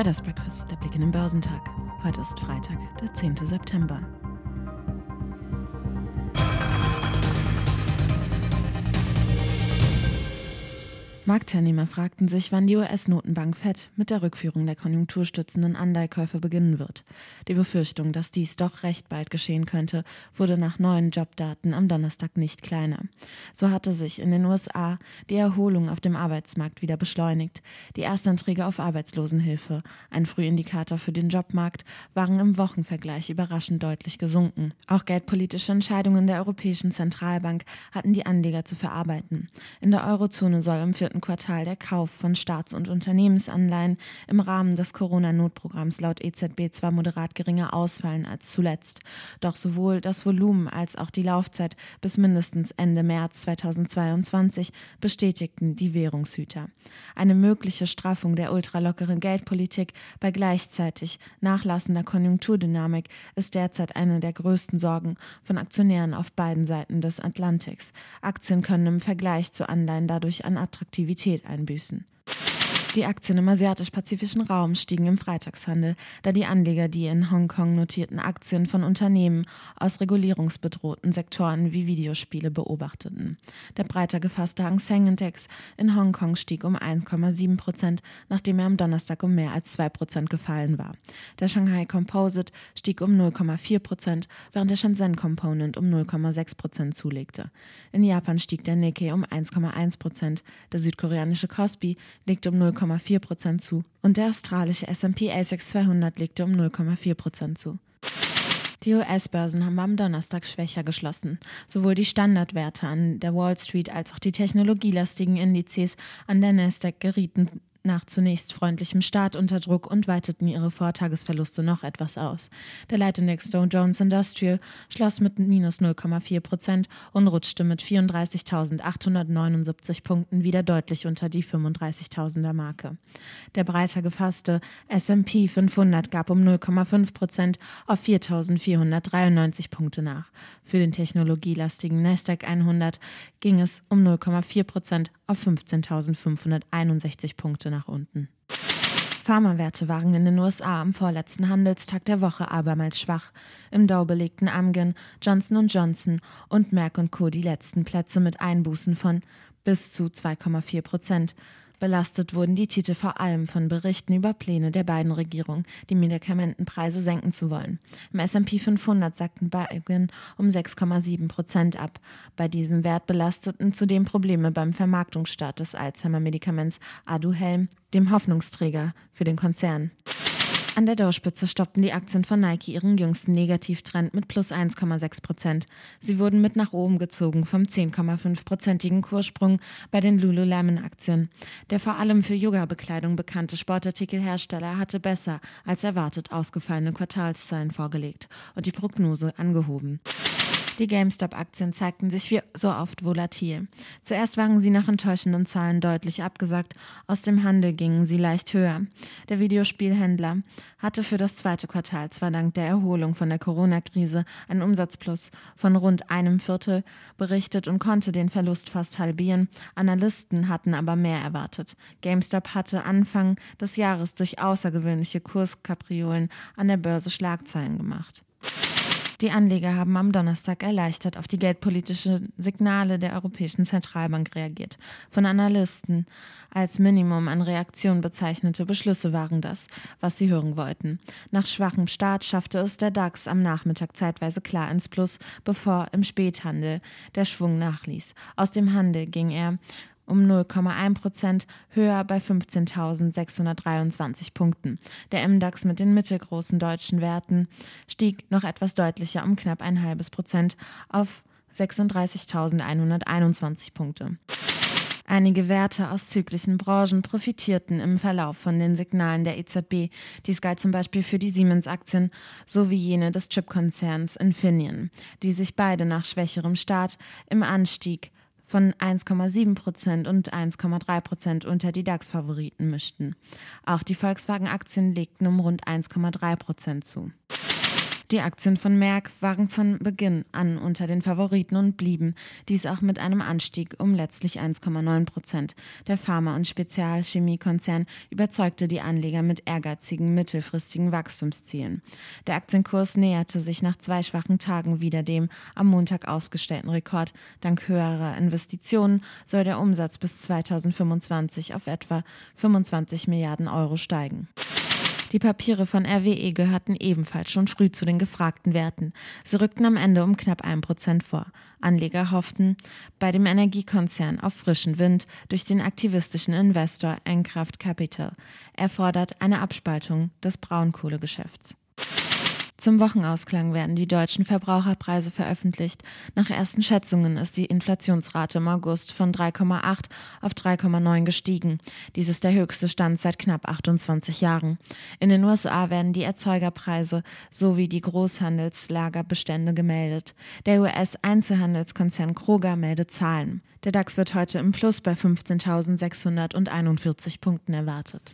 Traders Breakfast, der Blick in den Börsentag. Heute ist Freitag, der 10. September. Marktteilnehmer fragten sich, wann die US-Notenbank Fed mit der Rückführung der konjunkturstützenden Anleihkäufe beginnen wird. Die Befürchtung, dass dies doch recht bald geschehen könnte, wurde nach neuen Jobdaten am Donnerstag nicht kleiner. So hatte sich in den USA die Erholung auf dem Arbeitsmarkt wieder beschleunigt. Die Erstanträge auf Arbeitslosenhilfe, ein Frühindikator für den Jobmarkt, waren im Wochenvergleich überraschend deutlich gesunken. Auch geldpolitische Entscheidungen der Europäischen Zentralbank hatten die Anleger zu verarbeiten. In der Eurozone soll im vierten Quartal der Kauf von Staats- und Unternehmensanleihen im Rahmen des Corona-Notprogramms laut EZB zwar moderat geringer ausfallen als zuletzt, doch sowohl das Volumen als auch die Laufzeit bis mindestens Ende März 2022 bestätigten die Währungshüter. Eine mögliche Straffung der ultralockeren Geldpolitik bei gleichzeitig nachlassender Konjunkturdynamik ist derzeit eine der größten Sorgen von Aktionären auf beiden Seiten des Atlantiks. Aktien können im Vergleich zu Anleihen dadurch an Attraktivität aktivitet einbüßen. Die Aktien im asiatisch-pazifischen Raum stiegen im Freitagshandel, da die Anleger die in Hongkong notierten Aktien von Unternehmen aus regulierungsbedrohten Sektoren wie Videospiele beobachteten. Der breiter gefasste Hang Seng Index in Hongkong stieg um 1,7 Prozent, nachdem er am Donnerstag um mehr als 2 Prozent gefallen war. Der Shanghai Composite stieg um 0,4 Prozent, während der Shenzhen Component um 0,6 Prozent zulegte. In Japan stieg der Nikkei um 1,1 Prozent, der südkoreanische Kospi legte um 0, 0,4 Prozent zu und der australische S&P ASX 200 legte um 0,4 Prozent zu. Die US-Börsen haben am Donnerstag schwächer geschlossen. Sowohl die Standardwerte an der Wall Street als auch die technologielastigen Indizes an der Nasdaq gerieten nach zunächst freundlichem Start unter Druck und weiteten ihre Vortagesverluste noch etwas aus. Der Leitindex Dow Jones Industrial schloss mit minus 0,4 Prozent und rutschte mit 34.879 Punkten wieder deutlich unter die 35.000er Marke. Der breiter gefasste S&P 500 gab um 0,5 Prozent auf 4.493 Punkte nach. Für den technologielastigen Nasdaq 100 ging es um 0,4 Prozent auf 15.561 Punkte nach unten. Pharmawerte waren in den USA am vorletzten Handelstag der Woche abermals schwach. Im Dow belegten Amgen, Johnson Johnson und Merck Co. die letzten Plätze mit Einbußen von bis zu 2,4 Prozent. Belastet wurden die Titel vor allem von Berichten über Pläne der beiden Regierungen, die Medikamentenpreise senken zu wollen. Im S&P 500 sackten Biogen um 6,7 Prozent ab. Bei diesem Wert belasteten zudem Probleme beim Vermarktungsstart des Alzheimer-Medikaments Aduhelm, dem Hoffnungsträger für den Konzern. An der Dow-Spitze stoppten die Aktien von Nike ihren jüngsten Negativtrend mit plus 1,6 Prozent. Sie wurden mit nach oben gezogen vom 10,5-prozentigen Kurssprung bei den Lululemon-Aktien. Der vor allem für Yoga-Bekleidung bekannte Sportartikelhersteller hatte besser als erwartet ausgefallene Quartalszahlen vorgelegt und die Prognose angehoben. Die GameStop-Aktien zeigten sich wie so oft volatil. Zuerst waren sie nach enttäuschenden Zahlen deutlich abgesagt, aus dem Handel gingen sie leicht höher. Der Videospielhändler hatte für das zweite Quartal zwar dank der Erholung von der Corona-Krise einen Umsatzplus von rund einem Viertel berichtet und konnte den Verlust fast halbieren. Analysten hatten aber mehr erwartet. GameStop hatte Anfang des Jahres durch außergewöhnliche Kurskapriolen an der Börse Schlagzeilen gemacht. Die Anleger haben am Donnerstag erleichtert auf die geldpolitischen Signale der Europäischen Zentralbank reagiert. Von Analysten als Minimum an Reaktion bezeichnete Beschlüsse waren das, was sie hören wollten. Nach schwachem Start schaffte es der DAX am Nachmittag zeitweise klar ins Plus, bevor im Späthandel der Schwung nachließ. Aus dem Handel ging er um 0,1 Prozent höher bei 15.623 Punkten. Der MDAX mit den mittelgroßen deutschen Werten stieg noch etwas deutlicher um knapp ein halbes Prozent auf 36.121 Punkte. Einige Werte aus zyklischen Branchen profitierten im Verlauf von den Signalen der EZB. Dies galt zum Beispiel für die Siemens-Aktien sowie jene des Chipkonzerns Infineon, die sich beide nach schwächerem Start im Anstieg von 1,7 Prozent und 1,3 Prozent unter die DAX-Favoriten mischten. Auch die Volkswagen-Aktien legten um rund 1,3 Prozent zu. Die Aktien von Merck waren von Beginn an unter den Favoriten und blieben dies auch mit einem Anstieg um letztlich 1,9 Prozent. Der Pharma- und Spezialchemiekonzern überzeugte die Anleger mit ehrgeizigen mittelfristigen Wachstumszielen. Der Aktienkurs näherte sich nach zwei schwachen Tagen wieder dem am Montag aufgestellten Rekord. Dank höherer Investitionen soll der Umsatz bis 2025 auf etwa 25 Milliarden Euro steigen. Die Papiere von RWE gehörten ebenfalls schon früh zu den gefragten Werten. Sie rückten am Ende um knapp ein Prozent vor. Anleger hofften bei dem Energiekonzern auf frischen Wind durch den aktivistischen Investor Enkraft Capital. Er fordert eine Abspaltung des Braunkohlegeschäfts. Zum Wochenausklang werden die deutschen Verbraucherpreise veröffentlicht. Nach ersten Schätzungen ist die Inflationsrate im August von 3,8 auf 3,9 gestiegen. Dies ist der höchste Stand seit knapp 28 Jahren. In den USA werden die Erzeugerpreise sowie die Großhandelslagerbestände gemeldet. Der US-Einzelhandelskonzern Kroger meldet Zahlen. Der DAX wird heute im Plus bei 15.641 Punkten erwartet.